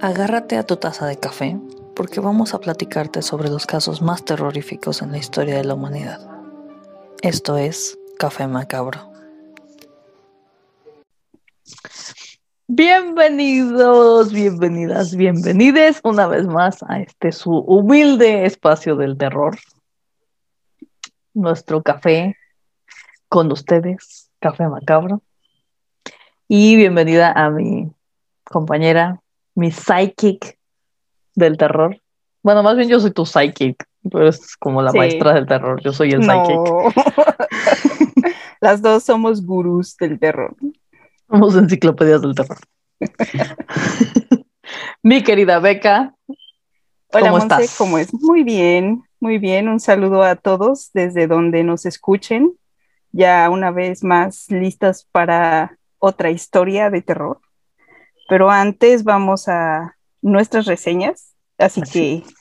Agárrate a tu taza de café porque vamos a platicarte sobre los casos más terroríficos en la historia de la humanidad. Esto es Café Macabro. Bienvenidos, bienvenidas, bienvenides una vez más a este su humilde espacio del terror. Nuestro café con ustedes, Café Macabro. Y bienvenida a mi compañera, mi psychic del terror. Bueno, más bien yo soy tu psychic, tú eres como la Sí. maestra del terror, yo soy el psychic. No. Las dos somos gurús del terror. Somos enciclopedias del terror. mi querida Beca, Hola, ¿Cómo Monse, estás? ¿cómo es? Muy bien, muy bien. Un saludo a todos desde donde nos escuchen. Ya una vez más listas para otra historia de terror. Pero antes vamos a nuestras reseñas. Así Así. que,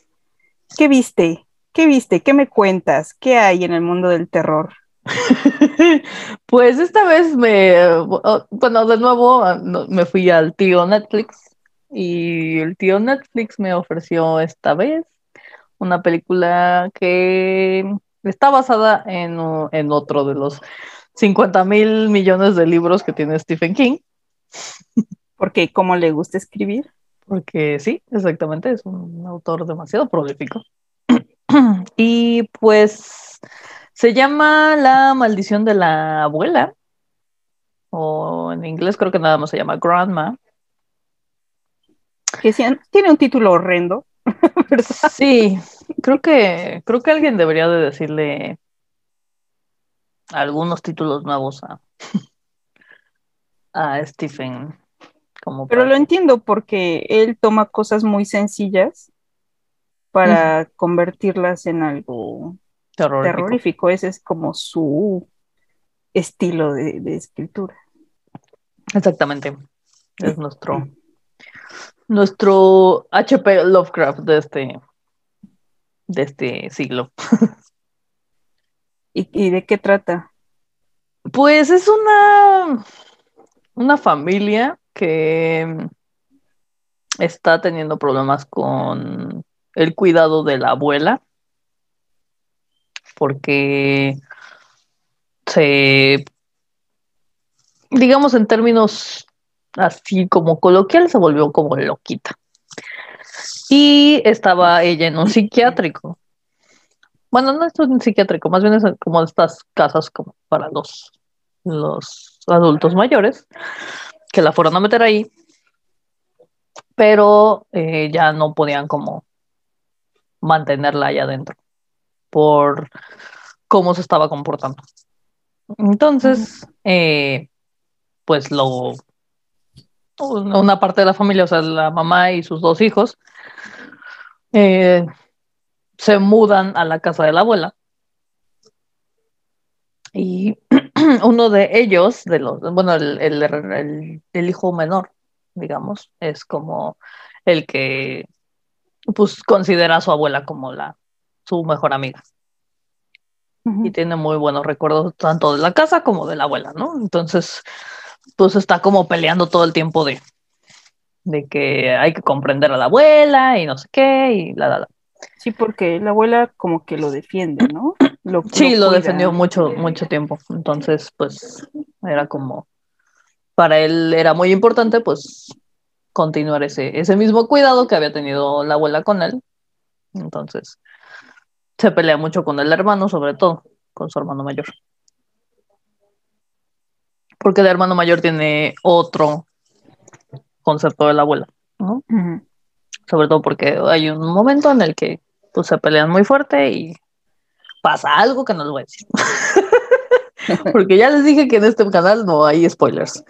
¿qué viste? ¿Qué viste? ¿Qué me cuentas? ¿Qué hay en el mundo del terror? pues esta vez me, bueno, de nuevo ah, me fui al tío Netflix y el tío Netflix me ofreció esta vez una película que está basada en, en otro de los 50 mil millones de libros que tiene Stephen King, Porque como le gusta escribir. porque sí, exactamente, es un autor demasiado prolífico. Y pues se llama La maldición de la abuela, o en inglés creo que nada más se llama Grandma. que tiene un título horrendo, ¿verdad? Sí, creo que creo que alguien debería de decirle algunos títulos nuevos a, a Stephen. Como Pero para lo entiendo porque él toma cosas muy sencillas para convertirlas en algo terrorífico. terrorífico. Ese es como su estilo de, de escritura. Exactamente. Es nuestro nuestro HP Lovecraft de este de este siglo. ¿Y, y de qué trata? Pues es una una familia que está teniendo problemas con el cuidado de la abuela porque se digamos en términos así como coloquial se volvió como loquita. Y estaba ella en un psiquiátrico. Bueno no es un psiquiátrico más bien es como estas casas como para los los adultos mayores que la fueron a meter ahí pero eh, ya no podían como mantenerla allá adentro por cómo se estaba comportando. Entonces, eh, pues lo una parte de la familia, o sea, la mamá y sus dos hijos, eh, se mudan a la casa de la abuela. Y uno de ellos, de los, bueno, el, el- el- el hijo menor, digamos, es como el que pues considera a su abuela como la su mejor amiga y tiene muy buenos recuerdos tanto de la casa como de la abuela, ¿no? Entonces, pues está como peleando todo el tiempo de, de que hay que comprender a la abuela y no sé qué y la, la, la. Sí, porque la abuela como que lo defiende, ¿no? Lo, Sí, lo cuida. defendió mucho, mucho tiempo. Entonces, pues era como, para él era muy importante, pues, continuar ese, ese mismo cuidado que había tenido la abuela con él. Entonces, se pelea mucho con el hermano, sobre todo, con su hermano mayor. Porque el hermano mayor tiene otro concepto de la abuela, ¿no? Ujú. Sobre todo porque hay un momento en el que pues, se pelean muy fuerte y pasa algo que no les voy a decir. porque ya les dije que en este canal no hay spoilers.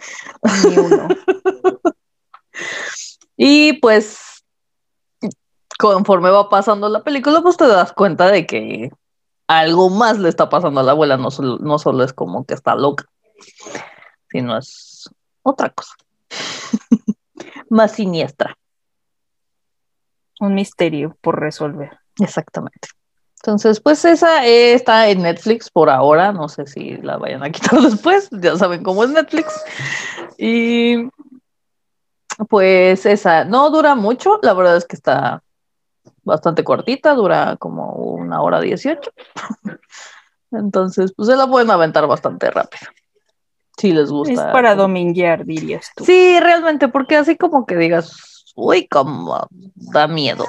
Ni uno. Y pues, conforme va pasando la película, pues te das cuenta de que algo más le está pasando a la abuela, no solo, no solo es como que está loca, sino es otra cosa. más siniestra. Un misterio por resolver. Exactamente. Entonces, pues esa eh, está en Netflix por ahora. No sé si la vayan a quitar después. Ya saben cómo es Netflix. Y Pues esa, no dura mucho, la verdad es que está bastante cortita, dura como una hora dieciocho. Entonces, pues se la pueden aventar bastante rápido. Si les gusta. Es para dominguear, dirías tú. Sí, realmente, porque así como que digas, uy, como da miedo.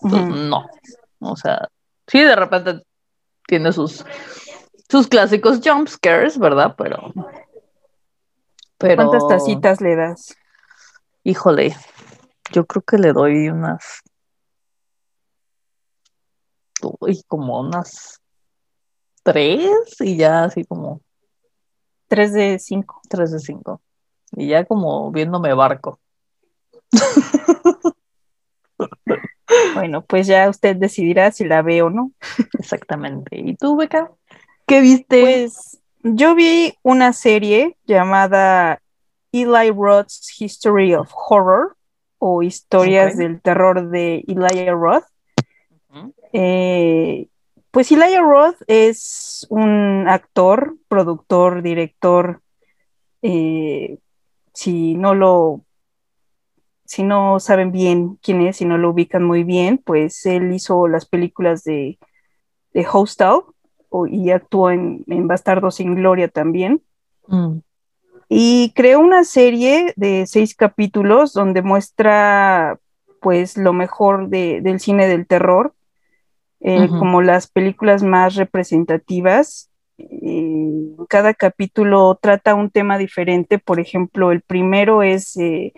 Pues. No. O sea, sí, de repente tiene sus, sus clásicos jump scares, ¿verdad? Pero. Pero. ¿Cuántas tacitas le das? Híjole, yo creo que le doy unas. Uy, como unas tres y ya así como Tres de cinco. tres de cinco. Y ya como viéndome barco. Bueno, pues ya usted decidirá si la ve o no. Exactamente. ¿Y tú, Beca? ¿Qué viste? Pues yo vi una serie llamada Eli Roth's History of Horror o Historias del Terror de Elijah Roth. Eh, pues Elijah Roth es un actor, productor, director. eh, si no lo, si no saben bien quién es, si no lo ubican muy bien, pues él hizo las películas de, de Hostel o- y actuó en, en Bastardo sin Gloria también. Mm, Y creó una serie de seis capítulos donde muestra pues lo mejor de- del cine del terror, eh, como las películas más representativas. Cada capítulo trata un tema diferente. Por ejemplo, el primero es eh,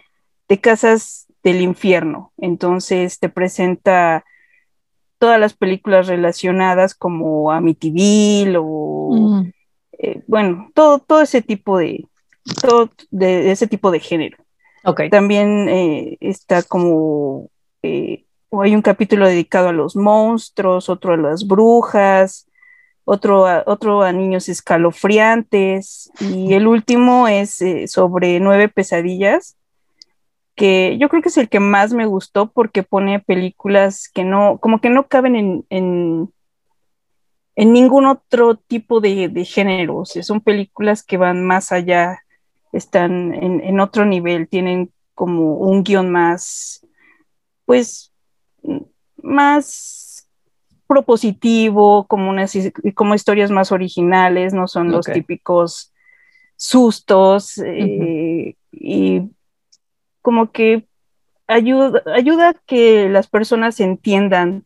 de casas del infierno. Entonces te presenta todas las películas relacionadas como Amityville o mm, eh, bueno, todo, todo ese tipo de, todo de, de ese tipo de género. Ok. También eh, está como, eh, hay un capítulo dedicado a los monstruos, otro a las brujas, otro a, otro a niños escalofriantes, y el último es eh, sobre nueve pesadillas, que yo creo que es el que más me gustó porque pone películas que no, como que no caben en, en en ningún otro tipo de, de género. O sea, son películas que van más allá, están en, en otro nivel, tienen como un guion más, pues, más propositivo, como, unas, como historias más originales, no son los típicos sustos eh, y como que ayuda, ayuda a que las personas entiendan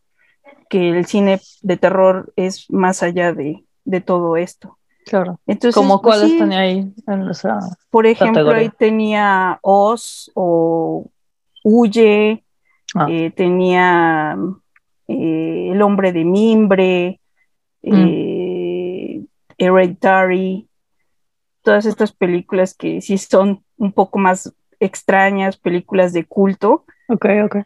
que el cine de terror es más allá de, de todo esto. Claro. Entonces, ¿Cómo pues, cuáles sí, tenía ahí en esa? por ejemplo, categoría? ahí tenía Oz o Huye, Ah. eh, tenía eh, El hombre de mimbre, Mm. eh, Hereditary, todas estas películas que sí son un poco más extrañas, películas de culto, Ok, ok.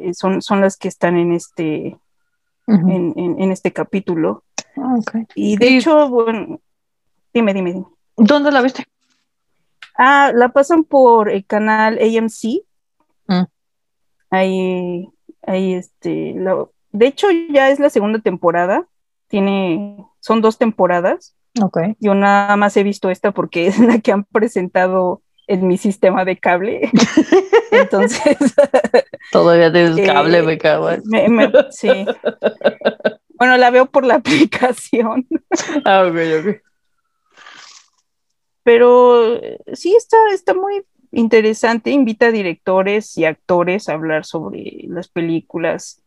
eh, son, son las que están en este, en, en- en este capítulo. Ah, ok. Y de hecho, bueno, dime, dime, dime. ¿Dónde la viste? Ah, la pasan por el canal AMC. Mm. Ahí, ahí, este, de hecho ya es la segunda temporada. Tiene, son dos temporadas. Ok. Yo nada más he visto esta porque es la que han presentado en mi sistema de cable. Entonces, Todavía tienes Eh, cable, me cago. en- me- me- sí. Bueno, la veo por la aplicación. Ah, ok, ok. Pero eh, sí está, está muy interesante. Invita a directores y actores a hablar sobre las películas,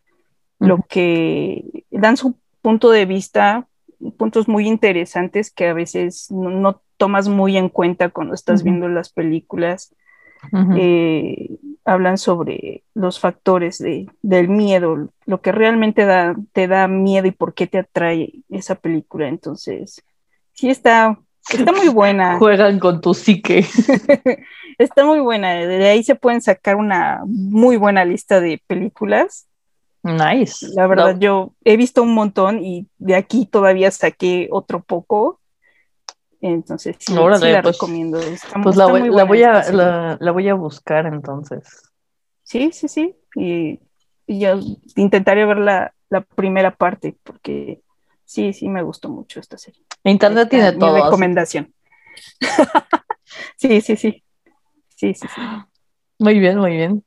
lo que dan su punto de vista, puntos muy interesantes que a veces no, no tomas muy en cuenta cuando estás viendo las películas. Eh, hablan sobre los factores de, del miedo, lo que realmente da, te da miedo y por qué te atrae esa película. Entonces, sí está, está muy buena. Juegan con tu psique. Está muy buena. De ahí se pueden sacar una muy buena lista de películas. Nice. La verdad, No, yo he visto un montón y de aquí todavía saqué otro poco. Entonces, sí, Órale, sí la pues- recomiendo. Está, Pues está la voy, la a, esta la, la voy a buscar entonces. Sí, sí, sí. Y, y yo intentaré ver la, la primera parte porque sí, sí me gustó mucho esta serie. Internet Está tiene mi todo. recomendación. sí, sí, sí. Sí, sí, sí. Muy bien, muy bien.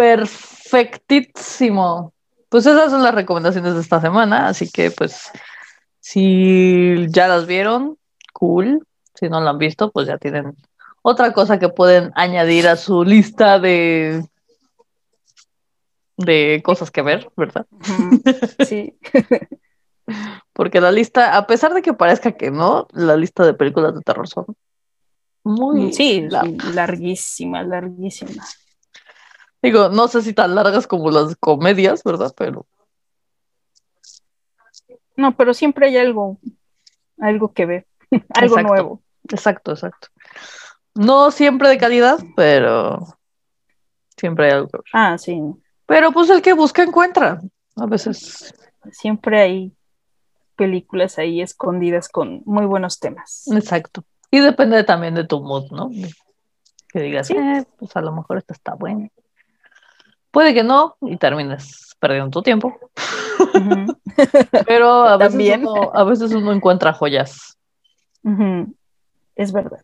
Perfectísimo. Pues esas son las recomendaciones de esta semana, así que pues si ya las vieron, cool. Si no lo han visto, pues ya tienen otra cosa que pueden añadir a su lista de de cosas que ver, ¿verdad? Sí. Porque la lista, a pesar de que parezca que no, la lista de películas de terror son muy sí, larguísima, larguísima. Digo, no sé si tan largas como las comedias, ¿verdad? Pero No, pero siempre hay algo, algo que ver, algo Exacto. nuevo. exacto, exacto. No siempre de calidad, pero siempre hay algo que ver. Ah, sí, Pero pues el que busca encuentra. A veces. siempre hay películas ahí escondidas con muy buenos temas. Exacto. Y depende también de tu mood, ¿no? Que digas, Sí. eh, pues a lo mejor esta está buena. Puede que no, y termines perdiendo tu tiempo. Pero a veces, También. uno, a veces uno encuentra joyas. Es verdad.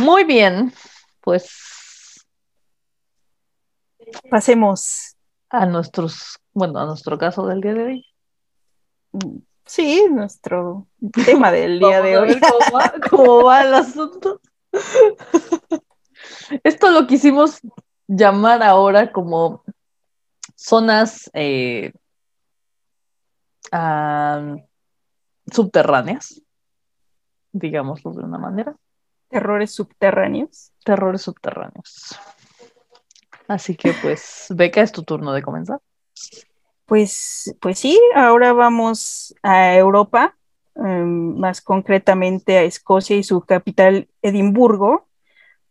Muy bien, pues Pasemos. a nuestros, bueno, a nuestro caso del día de hoy. Sí, nuestro tema del día de hoy. ver cómo va, cómo va el asunto. Esto lo quisimos llamar ahora como zonas eh, subterráneas, digámoslo de una manera, Terrores subterráneos. terrores subterráneos. Así que pues, Beca, es tu turno de comenzar. Pues, pues sí, ahora vamos a Europa, em, más concretamente a Escocia y su capital Edimburgo,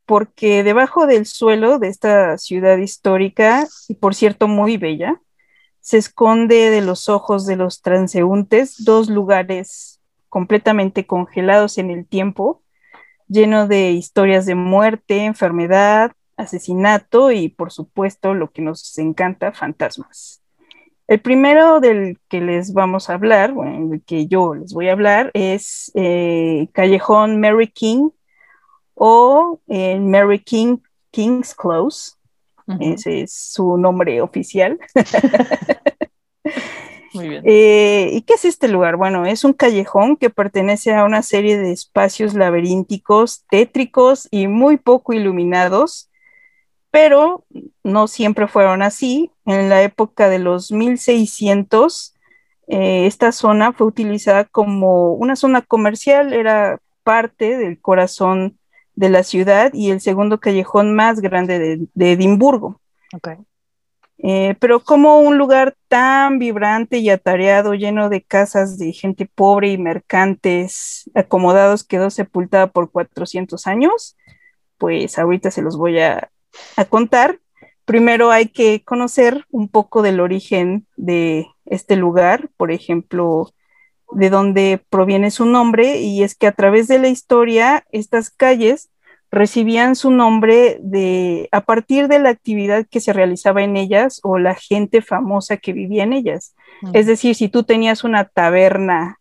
porque debajo del suelo de esta ciudad histórica, y por cierto muy bella, se esconde de los ojos de los transeúntes dos lugares completamente congelados en el tiempo, lleno de historias de muerte, enfermedad, asesinato y por supuesto lo que nos encanta, fantasmas. El primero del que les vamos a hablar, bueno, del que yo les voy a hablar, es eh, Callejón Mary King o eh, Mary King King's Close. Ese es su nombre oficial. Muy bien. Eh, ¿Y qué es este lugar? Bueno, es un callejón que pertenece a una serie de espacios laberínticos, tétricos y muy poco iluminados, pero no siempre fueron así. En la época de los 1600, eh, esta zona fue utilizada como una zona comercial, era parte del corazón de la ciudad y el segundo callejón más grande de, de Edimburgo. Ok. Eh, pero como un lugar tan vibrante y atareado, lleno de casas de gente pobre y mercantes acomodados, quedó sepultada por 400 años, pues ahorita se los voy a, a contar. Primero hay que conocer un poco del origen de este lugar, por ejemplo, de dónde proviene su nombre, y es que a través de la historia, estas calles recibían su nombre de a partir de la actividad que se realizaba en ellas o la gente famosa que vivía en ellas. Es decir, si tú tenías una taberna,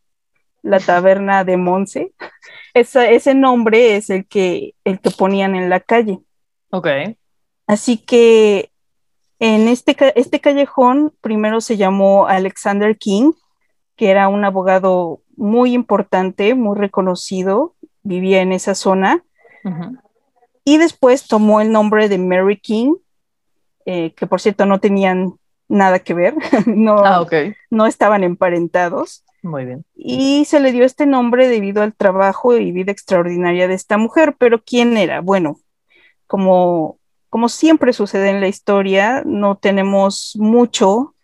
la taberna de Monse, esa, ese nombre es el que, el que ponían en la calle. Ok. Así que en este, este callejón primero se llamó Alexander King, que era un abogado muy importante, muy reconocido, vivía en esa zona, y después tomó el nombre de Mary King, eh, que por cierto no tenían nada que ver, no, Ah, no estaban emparentados, Muy bien. y se le dio este nombre debido al trabajo y vida extraordinaria de esta mujer. Pero ¿quién era? Bueno, como, como siempre sucede en la historia, no tenemos mucho,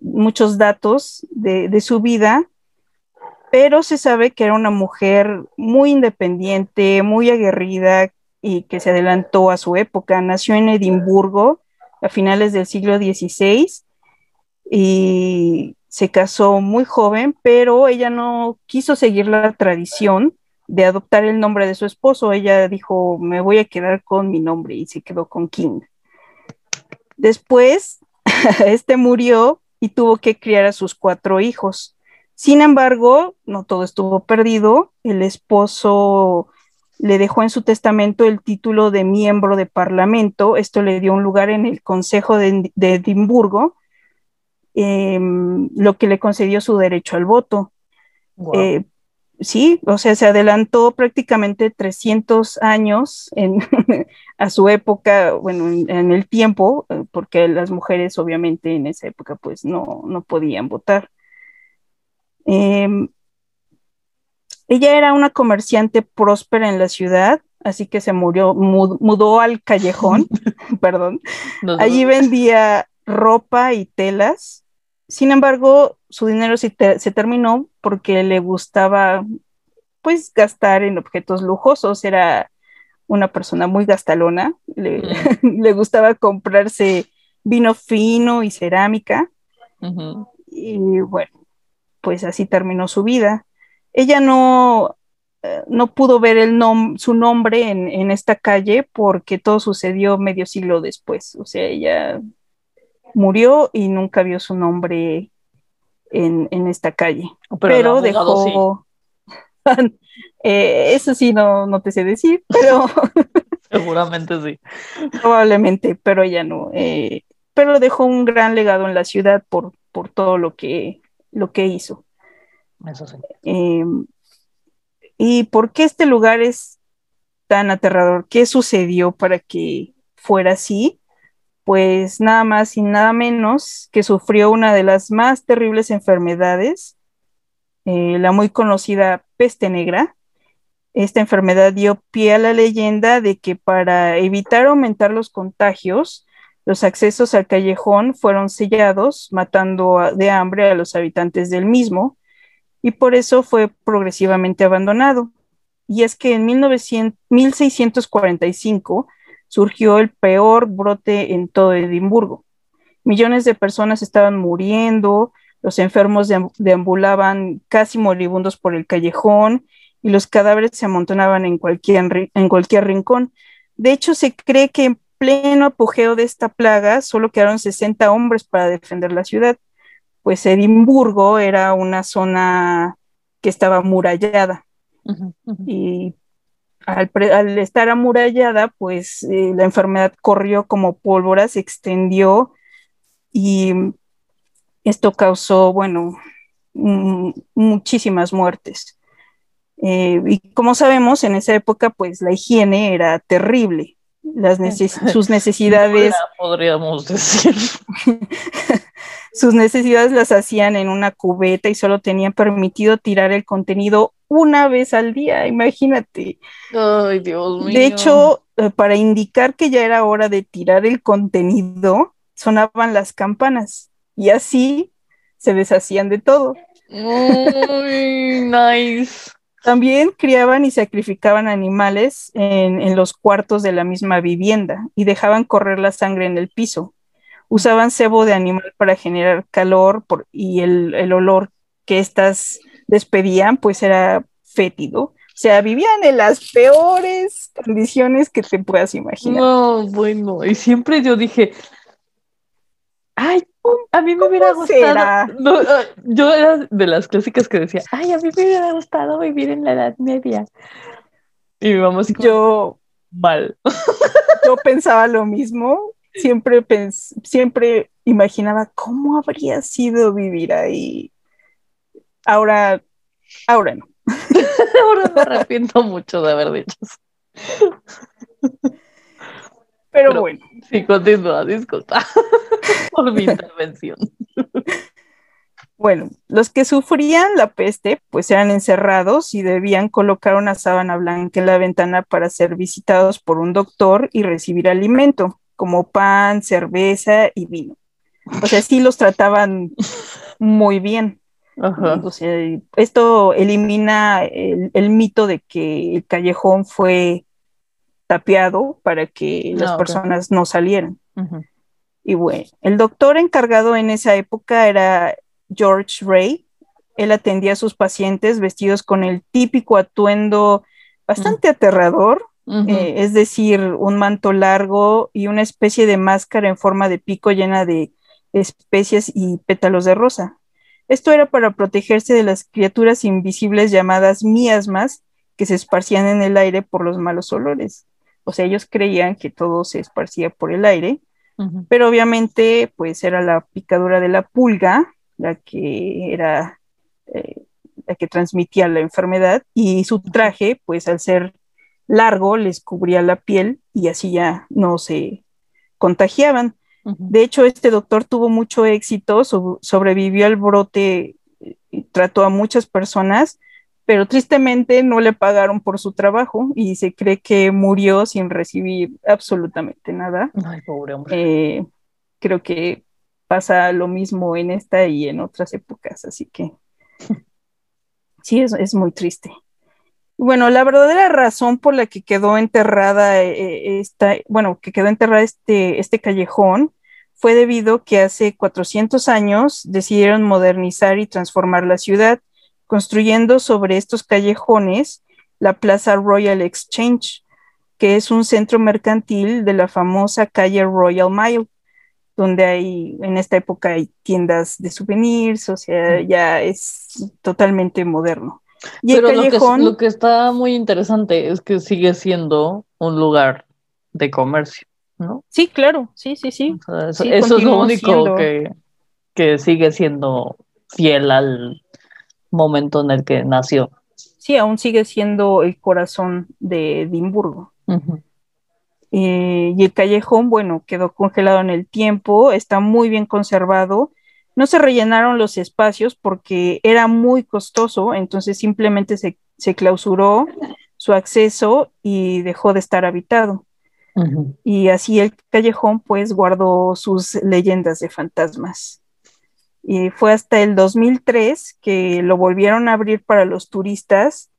muchos datos de, su vida, pero se sabe que era una mujer muy independiente, muy aguerrida y que se adelantó a su época. Nació en Edimburgo a finales del siglo XVI y se casó muy joven, pero ella no quiso seguir la tradición de adoptar el nombre de su esposo. Ella dijo, me voy a quedar con mi nombre y se quedó con King. Después, este murió y tuvo que criar a sus cuatro hijos. Sin embargo, no todo estuvo perdido. El esposo le dejó en su testamento el título de miembro de parlamento. Esto le dio un lugar en el Consejo de, Edimburgo, em, lo que le concedió su derecho al voto. Eh, sí, o sea, se adelantó prácticamente 300 años en, a su época, bueno, en, el tiempo, eh, porque las mujeres obviamente en esa época pues no, no podían votar. Em, ella era una comerciante próspera en la ciudad, así que se murió, mudó al callejón, perdón. Allí vendía ropa y telas. Sin embargo, su dinero se, terminó porque le gustaba, pues, gastar en objetos lujosos. Era una persona muy gastalona. Le, le gustaba comprarse vino fino y cerámica. Y bueno, pues así terminó su vida ella no, eh, no pudo ver el su nombre en, esta calle porque todo sucedió medio siglo después. O sea, ella murió y nunca vio su nombre en, esta calle. Pero, dejó... Eh, eso sí, no, no te sé decir, pero... Seguramente sí. Probablemente, pero ella no. Eh, pero dejó un gran legado en la ciudad por, por todo lo que, lo que hizo. Eso sí. Em, ¿Y por qué este lugar es tan aterrador? ¿Qué sucedió para que fuera así? Pues nada más y nada menos que sufrió una de las más terribles enfermedades, eh, la muy conocida peste negra. Esta enfermedad dio pie a la leyenda de que para evitar aumentar los contagios, los accesos al callejón fueron sellados, matando de hambre a los habitantes del mismo, y por eso fue progresivamente abandonado. Y es que en 1645 surgió el peor brote en todo Edimburgo. Millones de personas estaban muriendo, los enfermos deambulaban casi moribundos por el callejón y los cadáveres se amontonaban en cualquier, en cualquier rincón. De hecho, se cree que en pleno apogeo de esta plaga solo quedaron 60 hombres para defender la ciudad pues Edimburgo era una zona que estaba amurallada. Y al, estar amurallada, pues eh, la enfermedad corrió como pólvora, se extendió y esto causó, bueno, muchísimas muertes. Eh, y como sabemos, en esa época, pues la higiene era terrible. Las sus necesidades. Podríamos decir. Sus necesidades las hacían en una cubeta y solo tenían permitido tirar el contenido una vez al día, imagínate. Ay, Dios mío. De hecho, eh, para indicar que ya era hora de tirar el contenido, sonaban las campanas y así se deshacían de todo. Muy nice. También criaban y sacrificaban animales en, en, los cuartos de la misma vivienda y dejaban correr la sangre en el piso usaban cebo de animal para generar calor y el, olor que éstas despedían pues era fétido. O sea, vivían en las peores condiciones que te puedas imaginar. No, bueno, y siempre yo dije, ay, a mí me hubiera gustado. Ah, yo era de las clásicas que decía, ay, a mí me hubiera gustado vivir en la Edad Media. Y mamá yo mal. Yo pensaba lo mismo siempre, siempre imaginaba cómo habría sido vivir ahí. Ahora, ahora no. ahora me arrepiento mucho de haber dicho eso. Pero, bueno. Sí, continúa, disculpa por mi intervención. Bueno, los que sufrían la peste, pues eran encerrados y debían colocar una sábana blanca en la ventana para ser visitados por un doctor y recibir alimento como pan, cerveza y vino. O sea, sí los trataban muy bien. O sea, esto elimina el, mito de que el callejón fue tapiado para que las ah, personas no salieran. Y bueno, el doctor encargado en esa época era George Ray. Él atendía a sus pacientes vestidos con el típico atuendo bastante aterrador eh, es decir, un manto largo y una especie de máscara en forma de pico llena de especies y pétalos de rosa. Esto era para protegerse de las criaturas invisibles llamadas miasmas que se esparcían en el aire por los malos olores. O sea, ellos creían que todo se esparcía por el aire, pero obviamente pues era la picadura de la pulga la que era eh, la que transmitía la enfermedad y su traje pues al ser largo les cubría la piel y así ya no se contagiaban. De hecho, este doctor tuvo mucho éxito, sobrevivió al brote y trató a muchas personas, pero tristemente no le pagaron por su trabajo y se cree que murió sin recibir absolutamente nada. Ay, pobre hombre. Eh, creo que pasa lo mismo en esta y en otras épocas, así que sí, es, es muy triste. Bueno, la verdadera razón por la que quedó enterrada eh, esta, bueno, que quedó enterrada este, este callejón fue debido que hace 400 años decidieron modernizar y transformar la ciudad, construyendo sobre estos callejones la Plaza Royal Exchange, que es un centro mercantil de la famosa calle Royal Mile, donde hay, en esta época hay tiendas de souvenirs, o sea, ya es totalmente moderno. Y Pero el callejón, lo, que, está muy interesante es que sigue siendo un lugar de comercio. ¿No? Sí, claro, sí, sí, sí. eso, es lo único que, que, sigue siendo fiel al momento en el que nació. Sí, aún sigue siendo el corazón de Edimburgo. Eh, y el callejón, bueno, quedó congelado en el tiempo, está muy bien conservado. No se rellenaron los espacios porque era muy costoso, entonces simplemente se, se clausuró su acceso y dejó de estar habitado. Y así el callejón pues guardó sus leyendas de fantasmas. Y fue hasta el 2003 que lo volvieron a abrir para los turistas,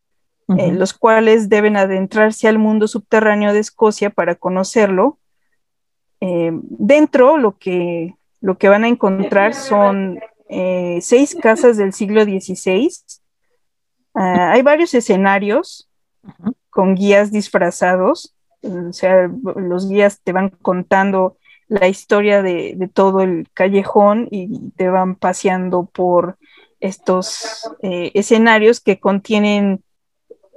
eh, los cuales deben adentrarse al mundo subterráneo de Escocia para conocerlo. Eh, dentro lo que, lo que van a encontrar son eh, seis casas del siglo XVI. Ah, hay varios escenarios con guías disfrazados o sea, los guías te van contando la historia de, todo el callejón y te van paseando por estos eh, escenarios que contienen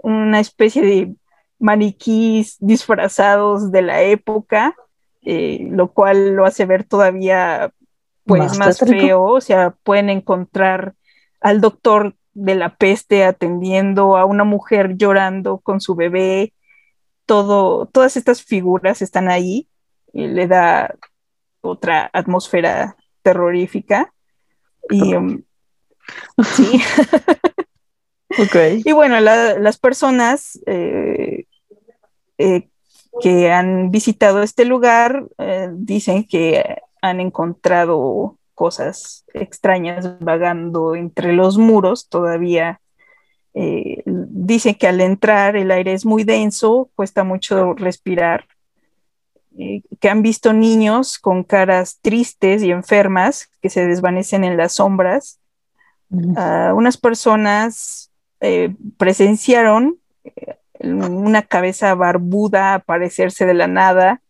una especie de maniquís disfrazados de la época, eh, lo cual lo hace ver todavía pues más, feo, o sea, pueden encontrar al doctor de la peste atendiendo a una mujer llorando con su bebé, todo, todas estas figuras están ahí y le da otra atmósfera terrorífica. Y um, sí. Y bueno, las personas eh, eh, que han visitado este lugar eh, dicen que han encontrado cosas extrañas vagando entre los muros todavía eh, dicen que al entrar el aire es muy denso, cuesta mucho respirar, eh, que han visto niños con caras tristes y enfermas que se desvanecen en las sombras. Ah, unas personas eh, presenciaron una cabeza barbuda aparecerse de la nada.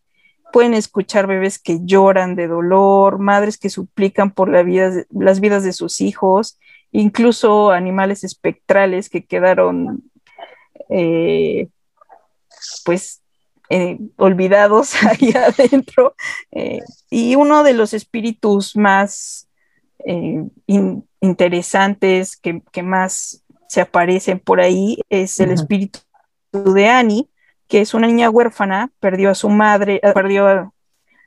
Pueden escuchar bebés que lloran de dolor, madres que suplican por la vida, las vidas de sus hijos incluso animales espectrales que quedaron eh, pues eh, olvidados ahí adentro. Eh, y uno de los espíritus más interesantes que, más se aparecen por ahí es el espíritu de Annie, que es una niña huérfana, perdió a su madre, perdió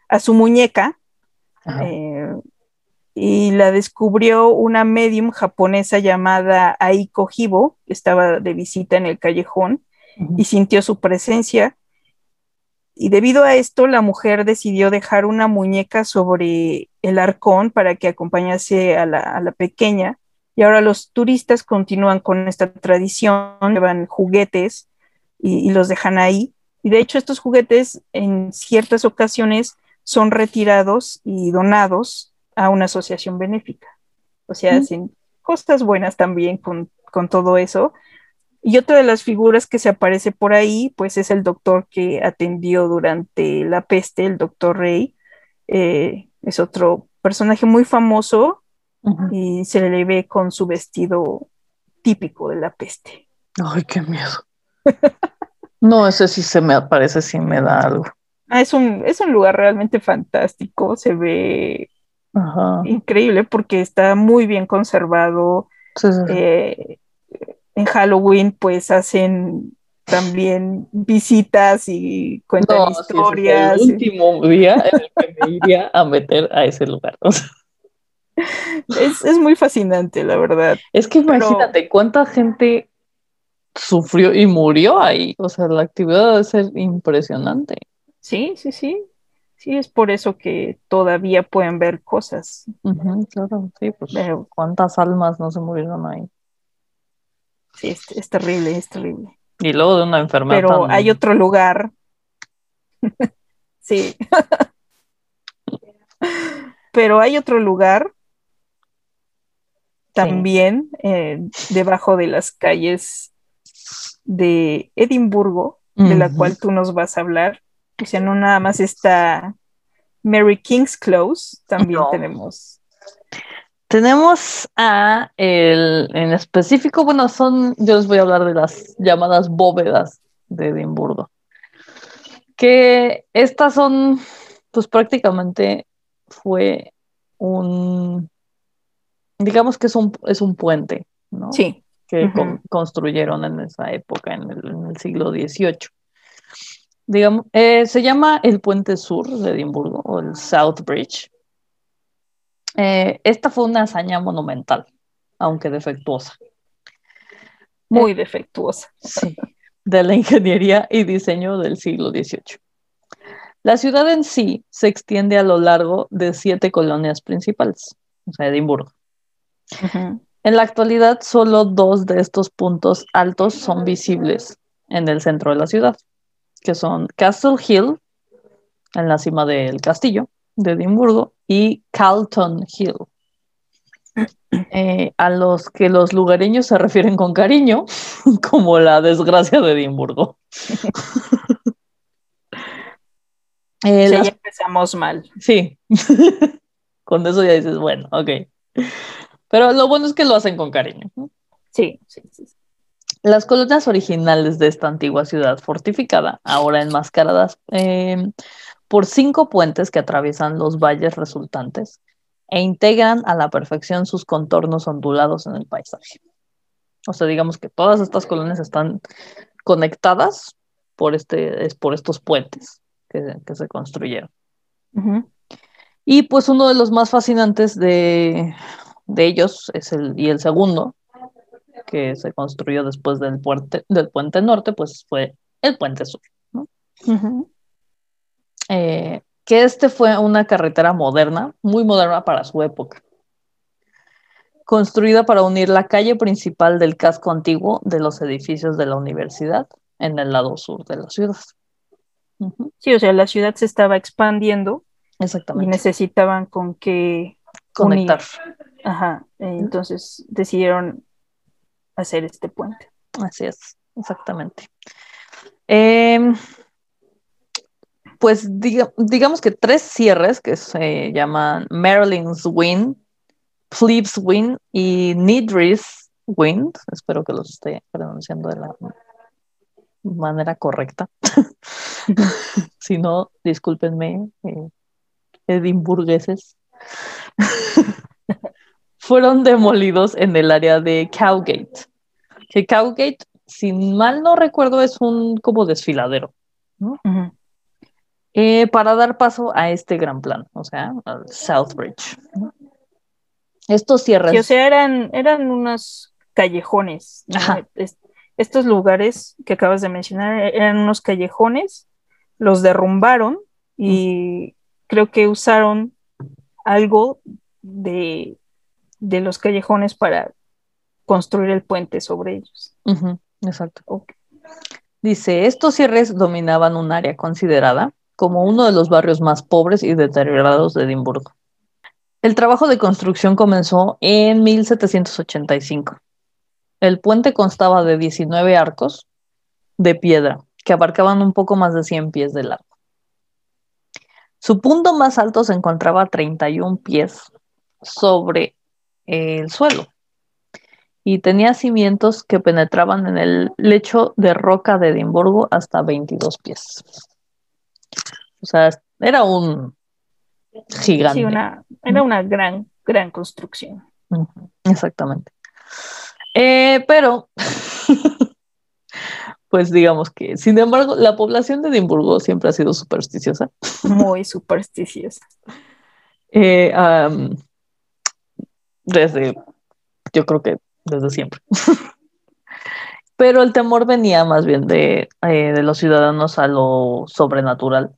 a, su muñeca y la descubrió una medium japonesa llamada Aiko Hibo, que estaba de visita en el callejón y sintió su presencia. Y debido a esto, la mujer decidió dejar una muñeca sobre el arcón para que acompañase a la, pequeña. Y ahora los turistas continúan con esta tradición, llevan juguetes y, y los dejan ahí. Y de hecho, estos juguetes en ciertas ocasiones son retirados y donados a una asociación benéfica. O sea, hacen cosas buenas también con, todo eso. Y otra de las figuras que se aparece por ahí, pues es el doctor que atendió durante la peste, el doctor Rey. Eh, es otro personaje muy famoso y se le ve con su vestido típico de la peste. Ay, qué miedo. No, ese sí se me aparece, sí me da algo. Ah, es un, es un lugar realmente fantástico, se ve Ajá. increíble porque está muy bien conservado. Sí, sí, sí. Eh, en Halloween pues hacen también visitas y cuentan No, sí, ese es historias. el último día en el que me iría a meter a ese lugar. O sea, Es, es muy fascinante, la verdad. es que Pero- imagínate cuánta gente sufrió y murió ahí. O sea, la actividad debe ser impresionante. Sí, sí, sí. Sí, es por eso que todavía pueden ver cosas. Claro, sí, pues Pero cuántas almas no se murieron ahí. sí, es, es terrible, es terrible. Y luego de una enfermedad Pero hay otro lugar. Sí. Pero hay otro lugar también eh, debajo de las calles de Edimburgo, de la cual tú nos vas a hablar. O sea, no nada más está Mary King's Close, también No. tenemos. Tenemos a el, en específico, bueno, son, yo les voy a hablar de las llamadas bóvedas de Edimburgo. Que estas son, pues prácticamente fue un, digamos que es un, es un puente, ¿no? Sí, que con- construyeron en esa época, en el, en el siglo XVIII. Digamos, eh, se llama el Puente Sur de Edimburgo, o el South Bridge. Eh, esta fue una hazaña monumental, aunque defectuosa, muy defectuosa. sí, de la ingeniería y diseño del siglo XVIII. La ciudad en sí se extiende a lo largo de siete colonias principales, o sea, Edimburgo. En la actualidad, solo dos de estos puntos altos son visibles en el centro de la ciudad, que son Castle Hill, en la cima del castillo de Edimburgo, y Carlton Hill, eh, a los que los lugareños se refieren con cariño como la desgracia de Edimburgo. Eh, las- ya empezamos mal. Sí, con eso ya dices, bueno, ok. Pero lo bueno es que lo hacen con cariño. Sí, sí, sí. Las colonias originales de esta antigua ciudad fortificada, ahora enmascaradas eh, por cinco puentes que atraviesan los valles resultantes e integran a la perfección sus contornos ondulados en el paisaje. O sea, digamos que todas estas colonias están conectadas por, este, es por estos puentes que, que se construyeron. Y pues uno de los más fascinantes de, de ellos es el, y el segundo, que se construyó después del puente, del puente norte, pues fue el puente sur. Eh, que este fue una carretera moderna, muy moderna para su época, construida para unir la calle principal del casco antiguo de los edificios de la universidad en el lado sur de la ciudad. Sí, o sea, la ciudad se estaba expandiendo y Exactamente. necesitaban con qué Conectar. Ajá, eh, entonces decidieron hacer este puente. Así es, exactamente. Em, pues diga- digamos que tres cierres que se llaman Maryland's Wind, Plebes Wind y Nidris Wind, espero que los esté pronunciando de la manera correcta. si no, discúlpenme, eh, edimburgueses. Fueron demolidos en el área de Cowgate. Que Cowgate, si mal no recuerdo, es un como desfiladero. Ujú. eh, para dar paso a este gran plan, o sea, al Southbridge. ¿no? Estos cierres. Sí, o sea, eran, eran unos callejones. ¿no? Ajá. Es- estos lugares que acabas de mencionar e-, eran unos callejones, los derrumbaron y creo que usaron algo de, de los callejones para construir el puente sobre ellos. Exacto. Dice, estos cierres dominaban un área considerada como uno de los barrios más pobres y deteriorados de Edimburgo. El trabajo de construcción comenzó en 1785. El puente constaba de 19 arcos de piedra que abarcaban un poco más de 100 pies de largo. Su punto más alto se encontraba a 31 pies sobre el suelo y tenía cimientos que penetraban en el lecho de roca de Edimburgo hasta 22 pies. O sea, era un gigante. Sí, una, era una gran, gran construcción. Exactamente. Eh, pero, pues digamos que, sin embargo, la población de Edimburgo siempre ha sido supersticiosa. Muy supersticiosa. Eh, desde, yo creo que desde siempre. Pero el temor venía más bien de, eh, de los ciudadanos a lo sobrenatural.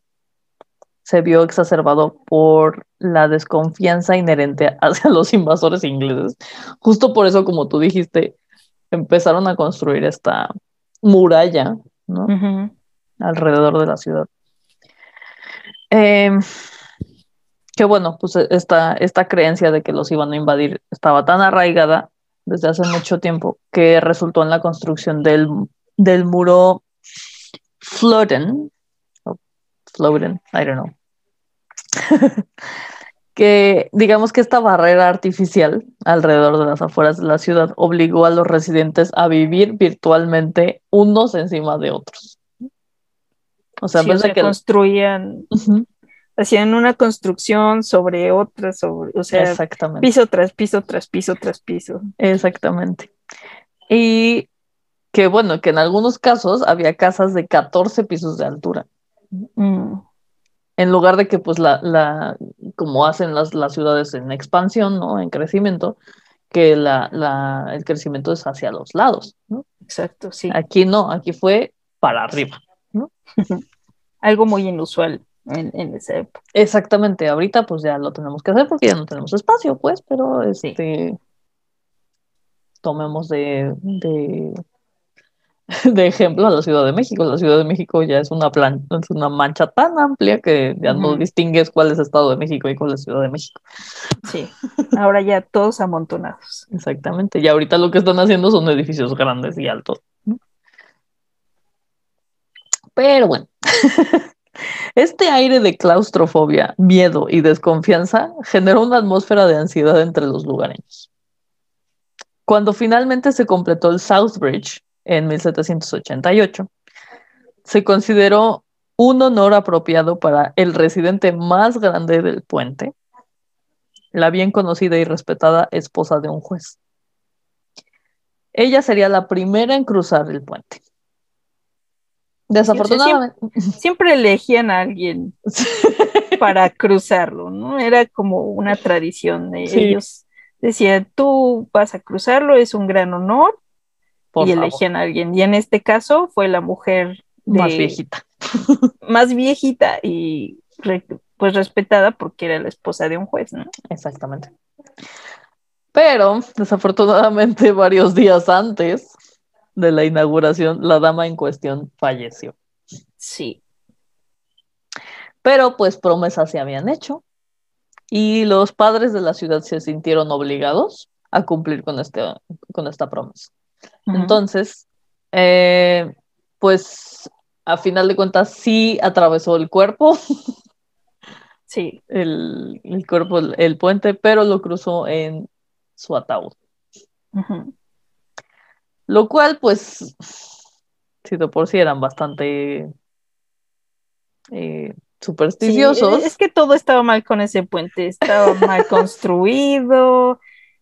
Se vio exacerbado por la desconfianza inherente hacia los invasores ingleses. Justo por eso, como tú dijiste, empezaron a construir esta muralla ¿no? alrededor de la ciudad. Eh, que bueno, pues esta, esta creencia de que los iban a invadir estaba tan arraigada desde hace mucho tiempo que resultó en la construcción del, del muro Floden, Floden, I don't know, que digamos que esta barrera artificial alrededor de las afueras de la ciudad obligó a los residentes a vivir virtualmente unos encima de otros. O sea, en que construían hacían una construcción sobre otra, sobre, o sea, piso tras piso tras piso tras piso. Exactamente. Y que bueno, que en algunos casos había casas de 14 pisos de altura. Mm. En lugar de que pues la, la como hacen las, las ciudades en expansión, ¿no? En crecimiento, que la, la, el crecimiento es hacia los lados, ¿no? Exacto, sí. Aquí no, aquí fue para arriba, ¿no? Algo muy inusual en, esa época. Exactamente, ahorita pues ya lo tenemos que hacer porque ya no tenemos espacio, pues, pero este tomemos de, de, de, ejemplo a la Ciudad de México. La Ciudad de México ya es una plan, es una mancha tan amplia que ya no distingues cuál es Estado de México y cuál es Ciudad de México. Sí, ahora ya todos amontonados. Exactamente, y ahorita lo que están haciendo son edificios grandes y altos. Pero bueno. Este aire de claustrofobia, miedo y desconfianza generó una atmósfera de ansiedad entre los lugareños. Cuando finalmente se completó el South Bridge en 1788, se consideró un honor apropiado para el residente más grande del puente, la bien conocida y respetada esposa de un juez. Ella sería la primera en cruzar el puente. Desafortunadamente. siempre, elegían a alguien para cruzarlo, ¿no? Era como una tradición de ellos. Decían, tú vas a cruzarlo, es un gran honor. y elegían a alguien. Y en este caso fue la mujer más viejita. más viejita y pues respetada porque era la esposa de un juez, ¿no? Exactamente. Pero desafortunadamente varios días antes de la inauguración, la dama en cuestión falleció. Sí. Pero pues promesas se habían hecho y los padres de la ciudad se sintieron obligados a cumplir con, este, con esta promesa. Entonces, eh, pues a final de cuentas sí atravesó el cuerpo. Sí. El, cuerpo, el, puente, pero lo cruzó en su ataúd. Lo cual, pues, si de por sí eran bastante eh, supersticiosos. es que todo estaba mal con ese puente, estaba mal construido,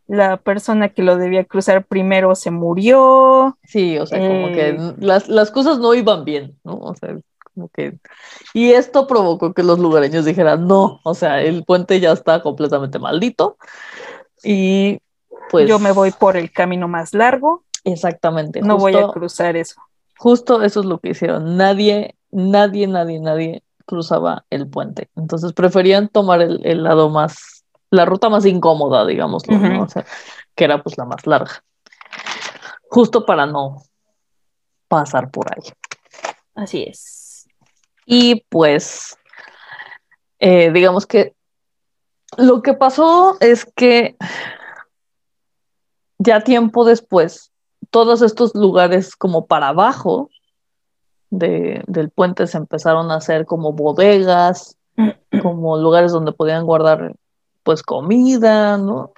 la persona que lo debía cruzar primero se murió. Sí, o sea, como que eh, las, las, cosas no iban bien, ¿no? O sea, como que... Y esto provocó que los lugareños dijeran, no, o sea, el puente ya está completamente maldito. Y pues... Yo me voy por el camino más largo. Exactamente. No voy a cruzar eso. Justo eso es lo que hicieron. Nadie, nadie, nadie, nadie cruzaba el puente. Entonces preferían tomar el, lado más, la ruta más incómoda, digamos, que era pues la más larga. Justo para no pasar por ahí. Así es. Y pues, eh, digamos que lo que pasó es que ya tiempo después todos estos lugares como para abajo del puente se empezaron a hacer como bodegas, como lugares donde podían guardar pues comida, ¿no?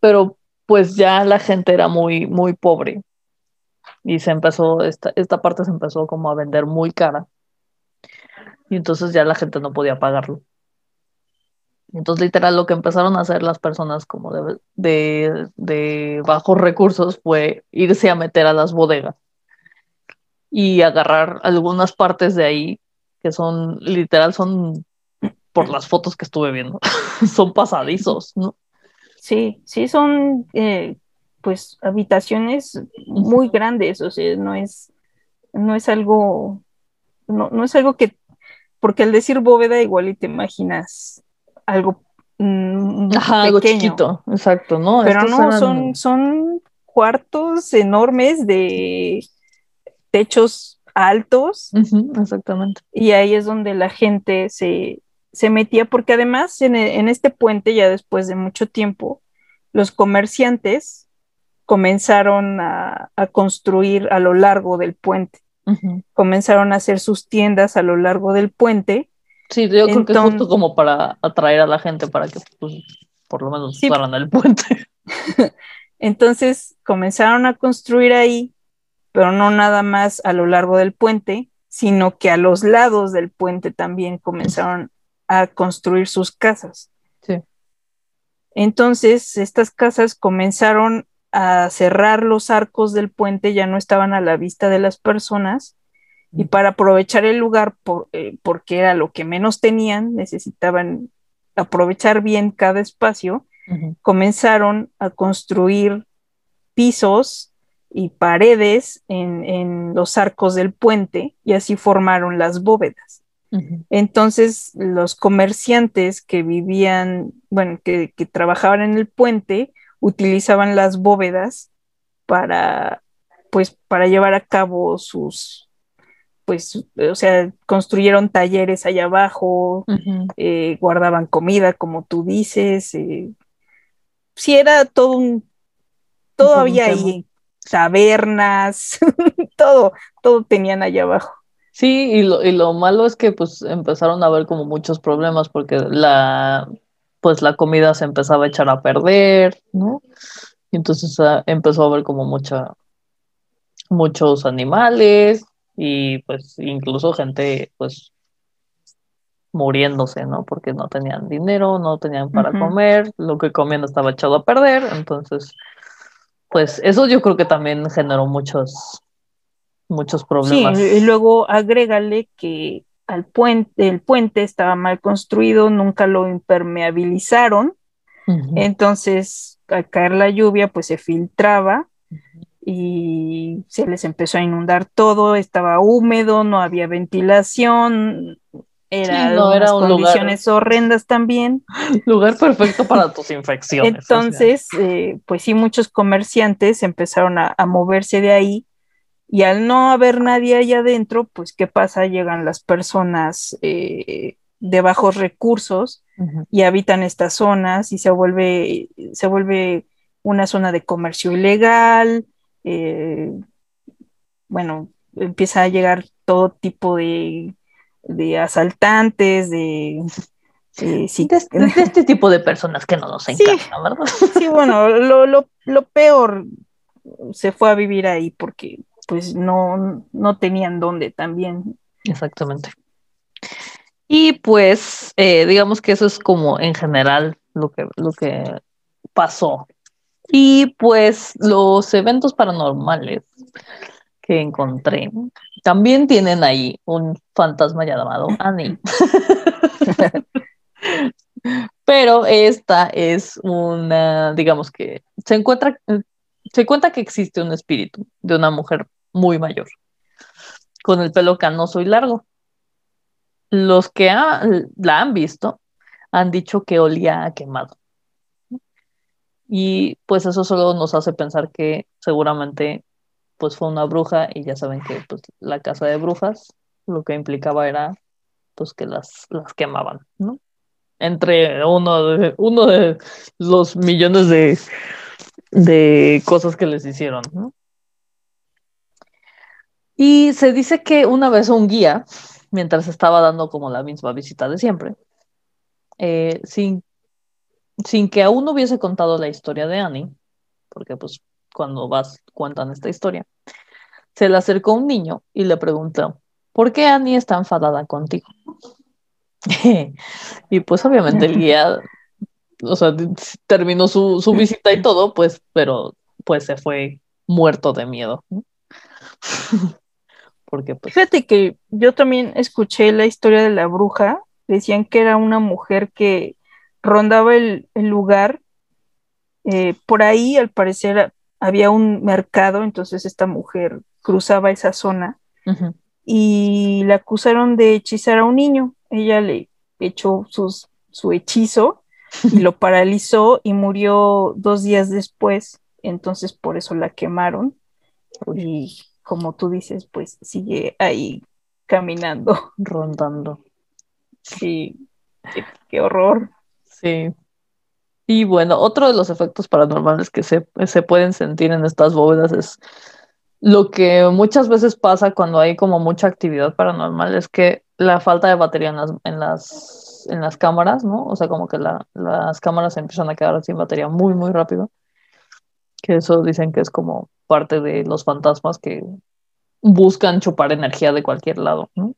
Pero pues ya la gente era muy, muy pobre y se empezó, esta, esta parte se empezó como a vender muy cara y entonces ya la gente no podía pagarlo. Entonces, literal, lo que empezaron a hacer las personas como de, de, de, bajos recursos fue irse a meter a las bodegas y agarrar algunas partes de ahí que son, literal, son por las fotos que estuve viendo, son pasadizos, ¿no? Sí, sí, son eh, pues habitaciones muy grandes, o sea, no es, no es algo, no, no es algo que, porque al decir bóveda igual y te imaginas algo, mm, Ajá, algo chiquito, exacto, ¿no? Pero no, son, son cuartos enormes de techos altos. exactamente. Y ahí es donde la gente se, se metía, porque además en, en, este puente, ya después de mucho tiempo, los comerciantes comenzaron a, a construir a lo largo del puente. Comenzaron a hacer sus tiendas a lo largo del puente Sí, yo creo que es justo como para atraer a la gente para que pues, por lo menos sí. usaran el puente. Entonces comenzaron a construir ahí, pero no nada más a lo largo del puente, sino que a los lados del puente también comenzaron a construir sus casas. Sí. Entonces, estas casas comenzaron a cerrar los arcos del puente, ya no estaban a la vista de las personas, y para aprovechar el lugar, por, eh, porque era lo que menos tenían, necesitaban aprovechar bien cada espacio, uh -huh. comenzaron a construir pisos y paredes en, en, los arcos del puente y así formaron las bóvedas. Uh -huh. Entonces los comerciantes que vivían, bueno, que, que trabajaban en el puente, utilizaban las bóvedas para, pues, para llevar a cabo sus, pues, o sea, construyeron talleres allá abajo, uh -huh. eh, guardaban comida, como tú dices. Eh, sí, era todo un, todo un había tema. ahí, tabernas, todo, todo tenían allá abajo. Sí, y lo, y lo malo es que pues empezaron a haber como muchos problemas porque la, pues la comida se empezaba a echar a perder, ¿no? Y entonces uh, empezó a haber como mucha, muchos animales, y pues incluso gente pues muriéndose, ¿no? Porque no tenían dinero, no tenían para uh -huh. comer, lo que comían estaba echado a perder, entonces pues eso yo creo que también generó muchos muchos problemas. Sí, y luego agrégale que al puente, el puente estaba mal construido, nunca lo impermeabilizaron, uh -huh. entonces al caer la lluvia pues se filtraba uh -huh y se les empezó a inundar todo, estaba húmedo, no había ventilación, era, sí, no, era un condiciones lugar, horrendas también. Lugar perfecto para tus infecciones. Entonces, o sea. eh, pues sí, muchos comerciantes empezaron a, a, moverse de ahí y al no haber nadie allá adentro, pues ¿qué pasa? Llegan las personas eh, de bajos recursos uh -huh. y habitan estas zonas y se vuelve, se vuelve una zona de comercio ilegal, eh, bueno, empieza a llegar todo tipo de, de asaltantes, de, eh, sí. de, de, de, este tipo de personas que no nos encantan, sí, ¿verdad? Sí, bueno, lo, lo, lo, peor se fue a vivir ahí porque pues no, no tenían dónde también. Exactamente. Y pues, eh, digamos que eso es como en general lo que, lo que pasó y pues los eventos paranormales que encontré también tienen ahí un fantasma llamado Annie. Pero esta es una, digamos que se encuentra, se cuenta que existe un espíritu de una mujer muy mayor, con el pelo canoso y largo. Los que ha, la han visto han dicho que olía a quemado. Y pues eso solo nos hace pensar que seguramente pues fue una bruja y ya saben que pues la casa de brujas lo que implicaba era pues que las, las quemaban, ¿no? Entre uno de, uno de los millones de, de cosas que les hicieron, ¿no? Y se dice que una vez un guía, mientras estaba dando como la misma visita de siempre, eh, sin sin que aún hubiese contado la historia de Annie, porque pues cuando vas cuentan esta historia. Se le acercó un niño y le preguntó, ¿por qué Annie está enfadada contigo? y pues obviamente el guía, o sea, terminó su, su, visita y todo, pues, pero pues se fue muerto de miedo. Porque pues... Fíjate que yo también escuché la historia de la bruja, decían que era una mujer que rondaba el, el lugar, eh, por ahí al parecer había un mercado, entonces esta mujer cruzaba esa zona y la acusaron de hechizar a un niño. Ella le echó sus, su hechizo y lo paralizó y murió dos días después. Entonces por eso la quemaron. Y como tú dices, pues sigue ahí caminando. Rondando. Sí, qué, horror. Sí. Y bueno, otro de los efectos paranormales que se, se pueden sentir en estas bóvedas es lo que muchas veces pasa cuando hay como mucha actividad paranormal es que la falta de batería en las, en las, en las cámaras, ¿no? O sea, como que las cámaras empiezan a quedar sin batería muy, muy rápido. Que eso dicen que es como parte de los fantasmas que buscan chupar energía de cualquier lado, ¿no?